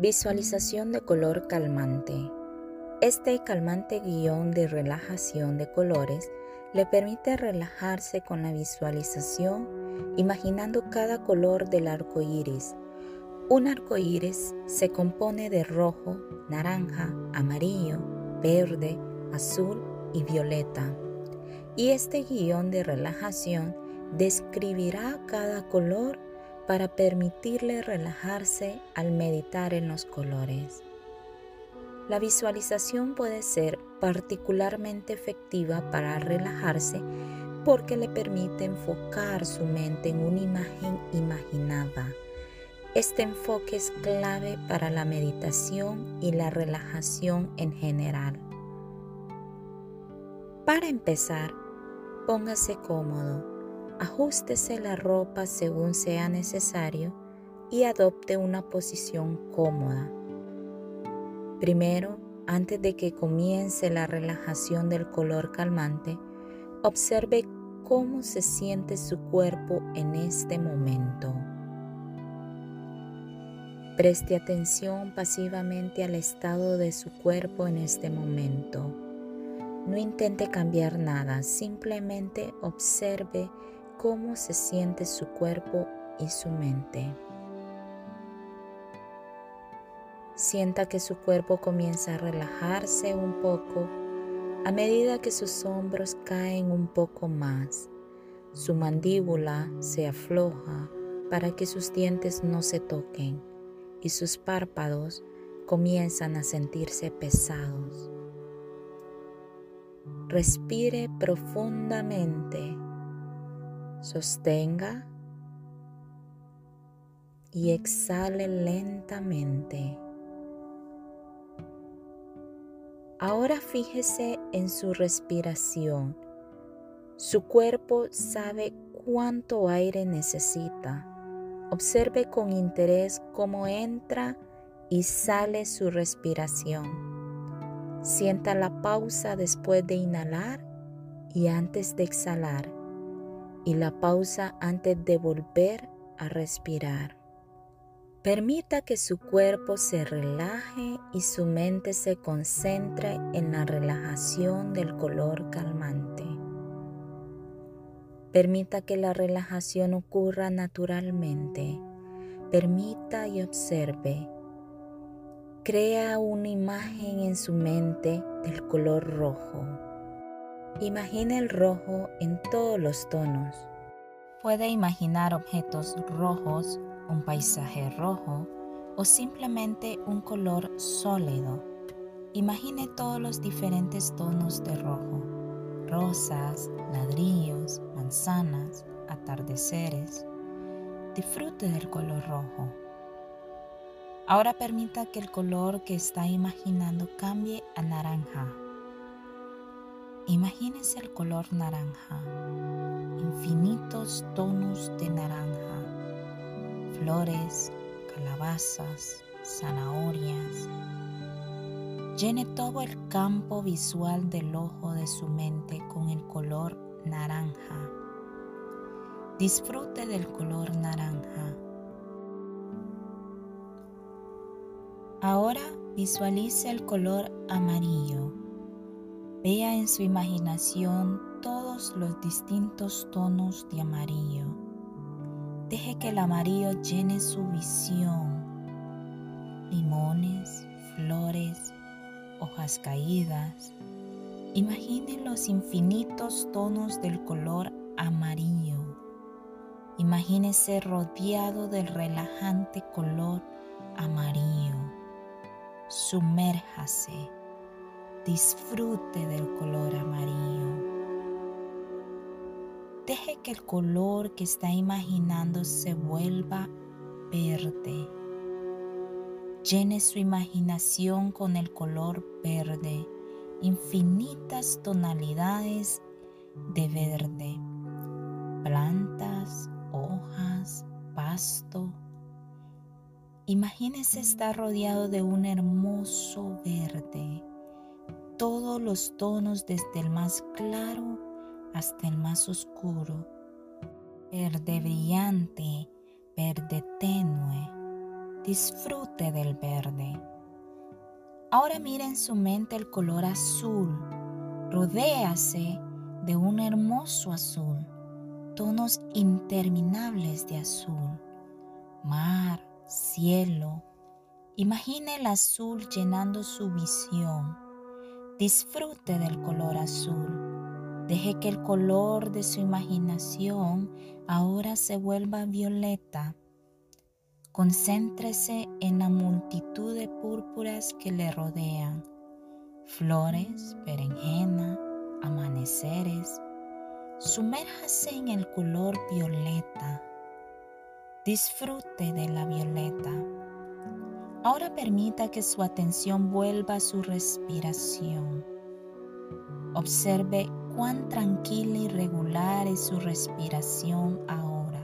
Visualización de color calmante. Este calmante guion de relajación de colores le permite relajarse con la visualización, imaginando cada color del arco iris. Un arco iris se compone de rojo, naranja, amarillo, verde, azul y violeta. Y este guion de relajación describirá cada color para permitirle relajarse al meditar en los colores. La visualización puede ser particularmente efectiva para relajarse porque le permite enfocar su mente en una imagen imaginada. Este enfoque es clave para la meditación y la relajación en general. Para empezar, póngase cómodo Ajústese la ropa según sea necesario y adopte una posición cómoda. Primero, antes de que comience la relajación del color calmante, observe cómo se siente su cuerpo en este momento. Preste atención pasivamente al estado de su cuerpo en este momento. No intente cambiar nada, simplemente observe cómo se siente su cuerpo y su mente. Sienta que su cuerpo comienza a relajarse un poco a medida que sus hombros caen un poco más. Su mandíbula se afloja para que sus dientes no se toquen y sus párpados comienzan a sentirse pesados. Respire profundamente Sostenga y exhale lentamente. Ahora fíjese en su respiración. Su cuerpo sabe cuánto aire necesita. Observe con interés cómo entra y sale su respiración. Sienta la pausa después de inhalar y antes de exhalar y la pausa antes de volver a respirar. Permita que su cuerpo se relaje y su mente se concentre en la relajación del color calmante. Permita que la relajación ocurra naturalmente. Permita y observe. Crea una imagen en su mente del color rojo. Imagine el rojo en todos los tonos. Puede imaginar objetos rojos, un paisaje rojo o simplemente un color sólido. Imagine todos los diferentes tonos de rojo. Rosas, ladrillos, manzanas, atardeceres. Disfrute del color rojo. Ahora permita que el color que está imaginando cambie a naranja Imagínense el color naranja, infinitos tonos de naranja, flores, calabazas, zanahorias. Llene todo el campo visual del ojo de su mente con el color naranja. Disfrute del color naranja. Ahora visualice el color amarillo Vea en su imaginación todos los distintos tonos de amarillo. Deje que el amarillo llene su visión. Limones, flores, hojas caídas. Imagine los infinitos tonos del color amarillo. Imagínese rodeado del relajante color amarillo. Sumérjase Disfrute del color amarillo. Deje que el color que está imaginando se vuelva verde. Llene su imaginación con el color verde, infinitas tonalidades de verde, plantas, hojas, pasto. Imagínese estar rodeado de un hermoso verde todos los tonos desde el más claro hasta el más oscuro, verde brillante, verde tenue, disfrute del verde. Ahora mire en su mente el color azul. Rodéase de un hermoso azul, tonos interminables de azul, mar, cielo. Imagine el azul llenando su visión. Disfrute del color azul. Deje que el color de su imaginación ahora se vuelva violeta. Concéntrese en la multitud de púrpuras que le rodean. Flores, berenjena, amaneceres. Sumérjase en el color violeta. Disfrute de la violeta. Ahora permita que su atención vuelva a su respiración. Observe cuán tranquila y regular es su respiración ahora.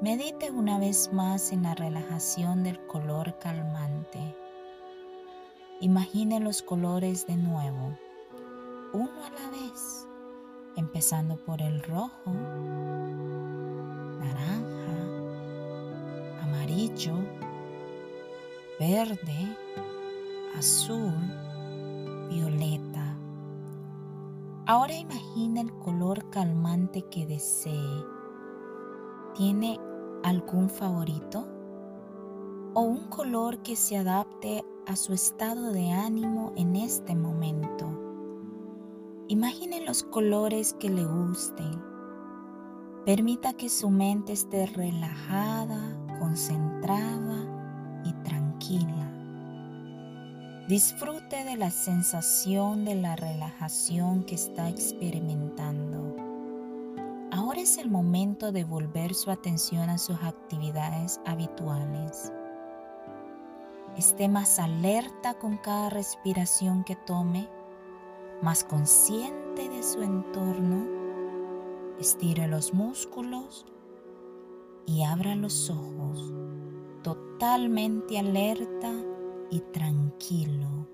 Medite una vez más en la relajación del color calmante. Imagine los colores de nuevo uno a la vez, empezando por el rojo, naranja, amarillo, verde, azul, violeta. Ahora imagina el color calmante que desee. ¿Tiene algún favorito? ¿O un color que se adapte a su estado de ánimo en este momento? Imagine los colores que le gusten. Permita que su mente esté relajada, concentrada tranquila. Disfrute de la sensación de la relajación que está experimentando. Ahora es el momento de volver su atención a sus actividades habituales. Esté más alerta con cada respiración que tome más consciente de su entorno, estire los músculos y abra los ojos, totalmente alerta y tranquilo.